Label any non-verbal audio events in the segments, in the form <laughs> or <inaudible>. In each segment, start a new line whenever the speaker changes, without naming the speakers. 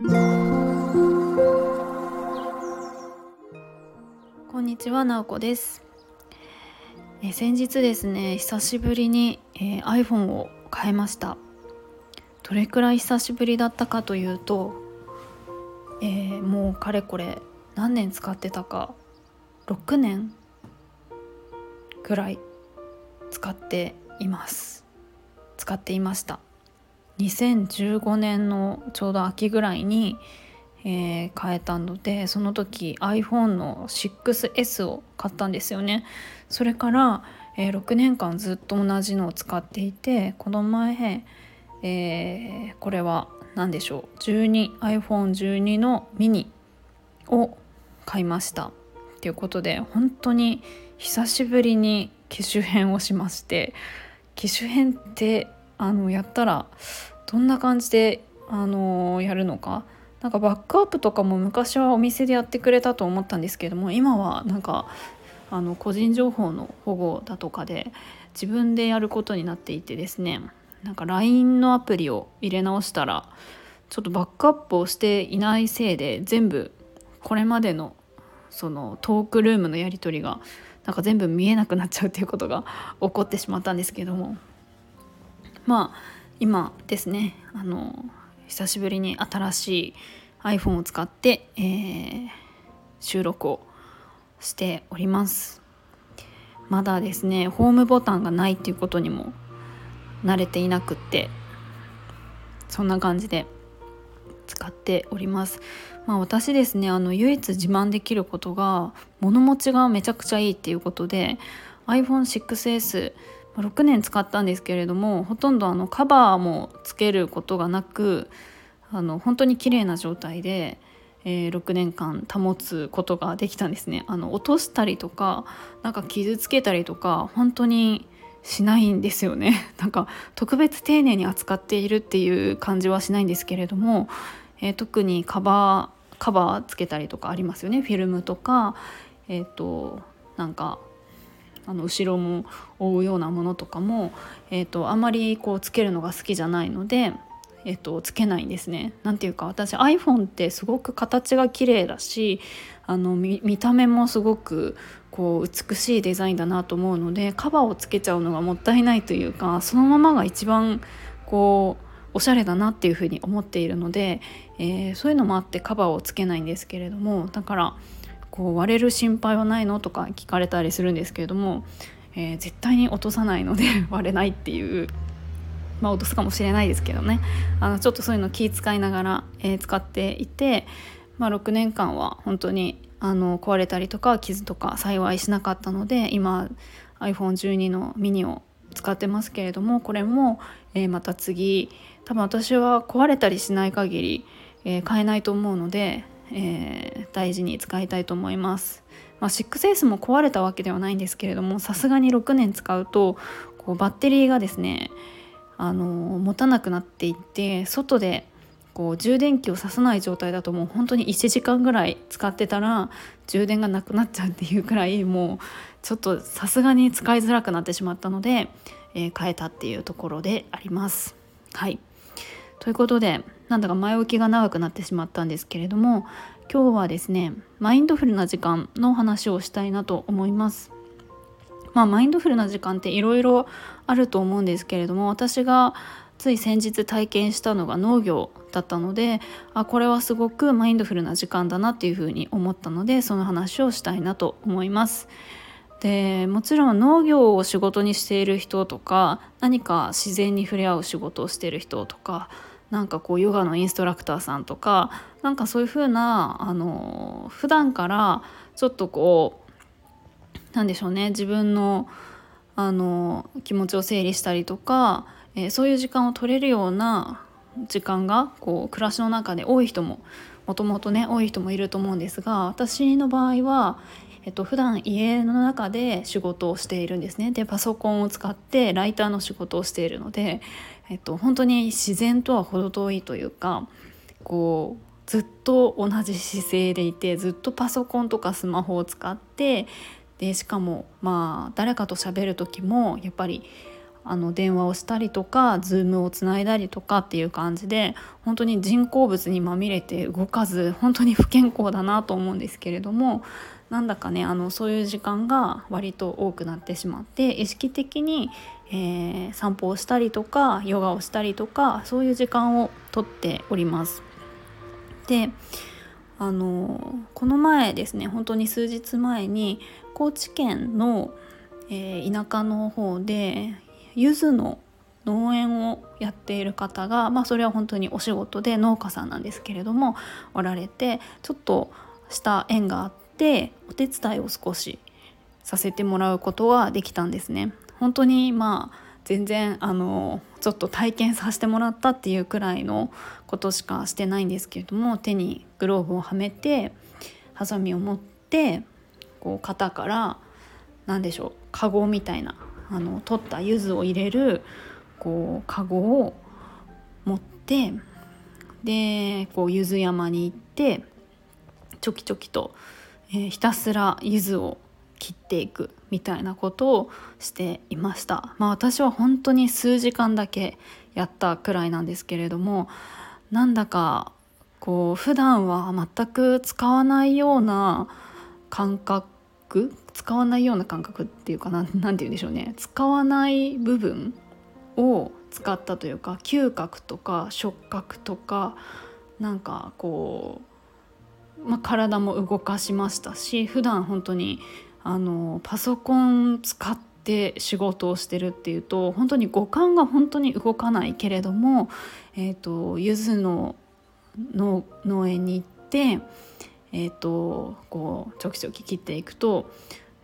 こんにちは、なおこです。え先日ですね久しぶりに、えー、iPhone を変えました。どれくらい久しぶりだったかというと、えー、もうかれこれ何年使ってたか6年ぐらい使っています。使っていました。2015年のちょうど秋ぐらいに、えー、変えたのでその時 iPhone の 6S を買ったんですよね。それから、えー、6年間ずっと同じのを使っていてこの前、えー、これは何でしょう 12iPhone12 のミニを買いました。ということで本当に久しぶりに機種変をしまして機種変ってあのやったらどんな感じであのやるのか。なんかバックアップとかも昔はお店でやってくれたと思ったんですけども今はなんかあの個人情報の保護だとかで自分でやることになっていてですね。なんか LINE のアプリを入れ直したらちょっとバックアップをしていないせいで全部これまでのそのトークルームのやり取りがなんか全部見えなくなっちゃうっていうことが <laughs> 起こってしまったんですけども。まあ今ですねあの久しぶりに新しい iPhone を使って、えー、収録をしております。まだですねホームボタンがないっていうことにも慣れていなくってそんな感じで使っております。まあ私ですねあの唯一自慢できることが物持ちがめちゃくちゃいいっていうことで iPhone6S 6年使ったんですけれどもほとんどあのカバーもつけることがなくあの本当に綺麗な状態でえー、6年間保つことができたんですね。あの落としたりとかなんか傷つけたりとか本当にしないんですよね。<laughs> なんか特別丁寧に扱っているっていう感じはしないんですけれども、えー、特にカバーカバーつけたりとかありますよね。フィルムとかえっ、ー、となんかあの後ろも覆うようなものとかも、えーとあまりこうつけるのが好きじゃないのでえっと、つけないんですね。なんていうか私 iPhone ってすごく形が綺麗だしあの見た目もすごくこう美しいデザインだなと思うのでカバーをつけちゃうのがもったいないというかそのままが一番こうおしゃれだなっていうふうに思っているので、えー、そういうのもあってカバーをつけないんですけれどもだからこう割れる心配はないのとか聞かれたりするんですけれども、えー、絶対に落とさないので <laughs> 割れないっていうまあ、落とすかもしれないですけどね。あのちょっとそういうの気遣いながら、えー、使っていて、まあ、6年間は本当にあの壊れたりとか傷とか幸いしなかったので今 iPhone12 のミニを使ってますけれどもこれも、えー、また次多分私は壊れたりしない限り、えー、買えないと思うので、えー、大事に使いたいと思います。まあ、6S も壊れたわけではないんですけれどもさすがに6年使うとこうバッテリーがですねあの持たなくなっていって外でこう充電器をささない状態だともう本当に1時間ぐらい使ってたら充電がなくなっちゃうっていうくらいもうちょっとさすがに使いづらくなってしまったので、えー、変えたっていうところであります。はいということでなんだか前置きが長くなってしまったんですけれども今日はですねマインドフルな時間の話をしたいなと思います。まあ、マインドフルな時間っていろいろあると思うんですけれども私がつい先日体験したのが農業だったのであこれはすごくマインドフルな時間だなっていうふうに思ったのでその話をしたいなと思います。でもちろん農業を仕事にしている人とか何か自然に触れ合う仕事をしている人とかなんかこうヨガのインストラクターさんとかなんかそういうふうなあの普段からちょっとこう何でしょうね自分のあの気持ちを整理したりとか、えー、そういう時間を取れるような時間がこう暮らしの中で多い人ももともとね多い人もいると思うんですが私の場合は、えっと普段家の中で仕事をしているんですね。でパソコンを使ってライターの仕事をしているので、えっと、本当に自然とは程遠いというかこうずっと同じ姿勢でいてずっとパソコンとかスマホを使ってでしかもまあ誰かと喋る時もやっぱりあの電話をしたりとかズームをつないだりとかっていう感じで本当に人工物にまみれて動かず本当に不健康だなと思うんですけれどもなんだかねあのそういう時間が割と多くなってしまって意識的に、えー、散歩をしたりとかヨガをしたりとかそういう時間をとっております。であのこの前ですね本当に数日前に高知県の、えー、田舎の方で柚子の農園をやっている方が、まあ、それは本当にお仕事で農家さんなんですけれどもおられてちょっとした縁があってお手伝いを少しさせてもらうことができたんですね。本当にまあ全然あのちょっと体験させてもらったっていうくらいのことしかしてないんですけれども手にグローブをはめてハサミを持ってこう肩から何でしょうカゴみたいなあの取った柚子を入れるこうカゴを持ってでこう柚子山に行ってちょきちょきと、えー、ひたすら柚子を切っていくみたいなことをしていました。まあ、私は本当に数時間だけやったくらいなんですけれどもなんだかこう普段は全く使わないような感覚使わないような感覚っていうかな何て言うんでしょうね。使わない部分を使ったというか嗅覚とか触覚とかなんかこう、まあ、体も動かしましたし普段本当にあのパソコン使って仕事をしてるっていうと本当に五感が本当に動かないけれども、えーと、柚子の農園に行って、えーとこうちょきちょき切っていくと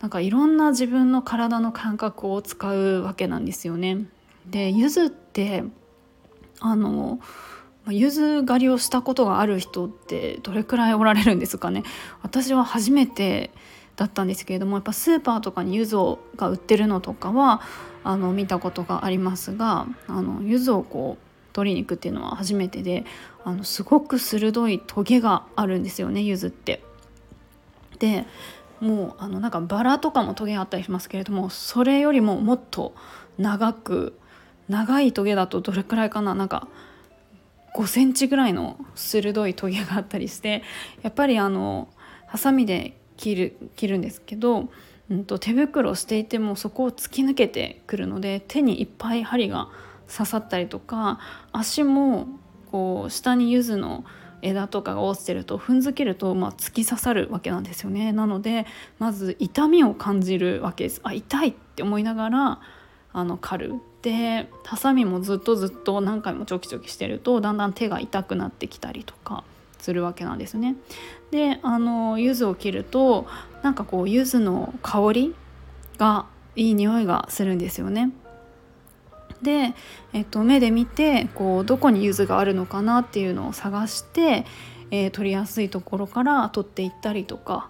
なんかいろんな自分の体の感覚を使うわけなんですよね。で柚子ってあの柚子狩りをしたことがある人ってどれくらいおられるんですかね私は初めてだったんですけれどもやっぱスーパーとかに柚子が売ってるのとかはあの見たことがありますがあの柚子をこう取りに行くっていうのは初めてであのすごく鋭いトゲがあるんですよね柚子って。でもうあのなんかバラとかもトゲあったりしますけれどもそれよりももっと長く長いトゲだとどれくらいかななんか5センチぐらいの鋭いトゲがあったりしてやっぱりあのハサミで切る切るんですけど、うんと、手袋していてもそこを突き抜けてくるので手にいっぱい針が刺さったりとか足もこう下に柚子の枝とかが落ちてると踏んづけると、まあ、突き刺さるわけなんですよねなのでまず痛みを感じるわけですあ痛いって思いながらあの狩るでハサミもずっとずっと何回もチョキチョキしてるとだんだん手が痛くなってきたりとかするわけなんですね。であの柚子を切るとなんかこう柚子の香りがいい匂いがするんですよね。で、えっと、目で見てこうどこに柚子があるのかなっていうのを探して、えー、取りやすいところから取っていったりとか、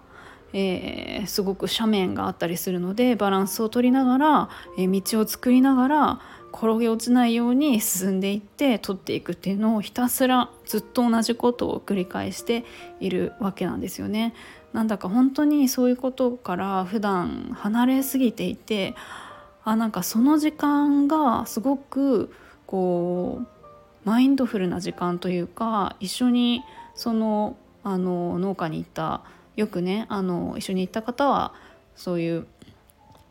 えー、すごく斜面があったりするのでバランスを取りながら、えー、道を作りながら転げ落ちないように進んでいって取っていくっていうのをひたすらずっと同じことを繰り返しているわけなんですよね。なんだか本当にそういうことから普段離れすぎていてあなんかその時間がすごくこうマインドフルな時間というか一緒にそのあの農家に行ったよくねあの一緒に行った方はそういう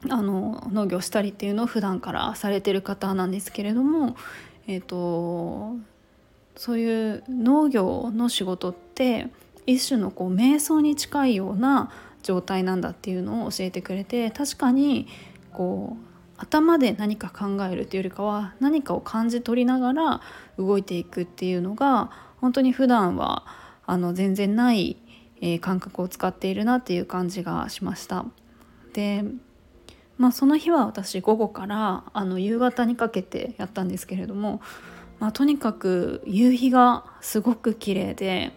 あの農業したりっていうのを普段からされてる方なんですけれども、えーと、そういう農業の仕事って一種のこう瞑想に近いような状態なんだっていうのを教えてくれて確かにこう頭で何か考えるっていうよりかは何かを感じ取りながら動いていくっていうのが本当に普段はあの全然ない、えー、感覚を使っているなっていう感じがしました。でまあ、その日は私午後からあの夕方にかけてやったんですけれども、まあ、とにかく夕日がすごく綺麗で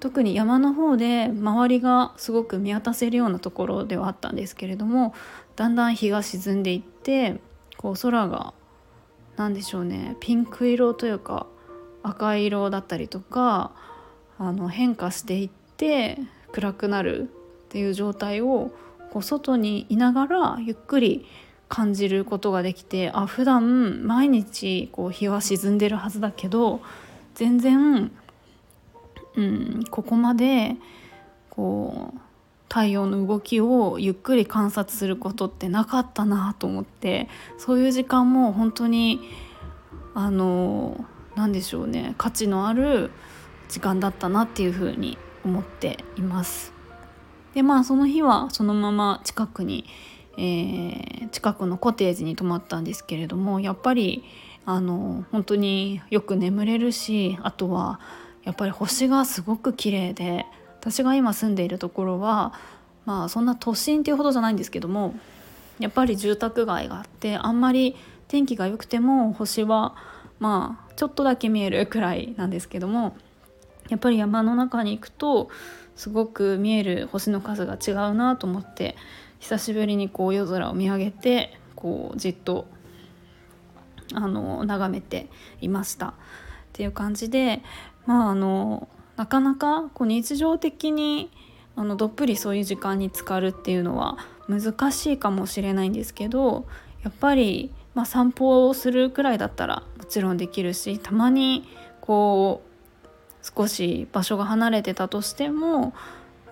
特に山の方で周りがすごく見渡せるようなところではあったんですけれどもだんだん日が沈んでいってこう空が何でしょうねピンク色というか赤色だったりとかあの変化していって暗くなるっていう状態をこう外にいながらゆっくり感じることができてあ普段毎日こう日は沈んでるはずだけど全然、うん、ここまでこう太陽の動きをゆっくり観察することってなかったなと思ってそういう時間も本当にあの何でしょうね価値のある時間だったなっていうふうに思っています。でまあその日はそのまま近くに、えー、近くのコテージに泊まったんですけれどもやっぱりあの本当によく眠れるしあとはやっぱり星がすごく綺麗で私が今住んでいるところはまあそんな都心っていうほどじゃないんですけどもやっぱり住宅街があってあんまり天気が良くても星はまあちょっとだけ見えるくらいなんですけどもやっぱり山の中に行くとすごく見える星の数が違うなと思って久しぶりにこう夜空を見上げてこうじっとあの眺めていました。っていう感じでまああのなかなかこう日常的にあのどっぷりそういう時間に浸かるっていうのは難しいかもしれないんですけどやっぱり、まあ、散歩をするくらいだったらもちろんできるしたまにこう少し場所が離れてたとしても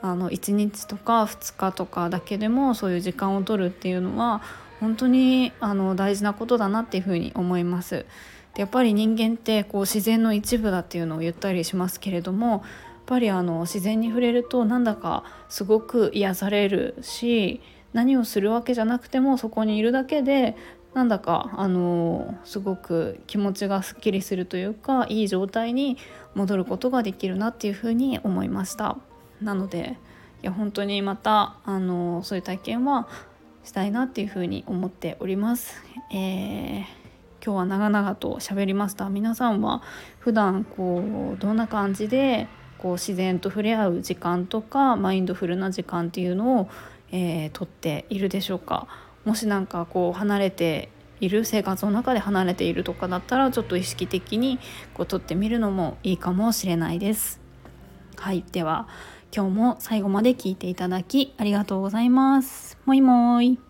あの1日とか2日とかだけでもそういう時間を取るっていうのは本当にあの大事なことだなっていうふうに思います。でやっぱり人間ってこう自然の一部だっていうのを言ったりしますけれどもやっぱりあの自然に触れるとなんだかすごく癒されるし何をするわけじゃなくてもそこにいるだけでなんだかあのすごく気持ちがすっきりするというかいい状態に戻ることができるなっていうふうに思いましたなのでいや本当にまたあのそういう体験はしたいなっていうふうに思っております。えー今日は長々と喋りました皆さんは普段こうどんな感じでこう自然と触れ合う時間とかマインドフルな時間っていうのを、えー、とっているでしょうか？もし何かこう離れている生活の中で離れているとかだったらちょっと意識的にこう撮ってみるのもいいかもしれないです。はいでは今日も最後まで聞いていただきありがとうございます。もいもい。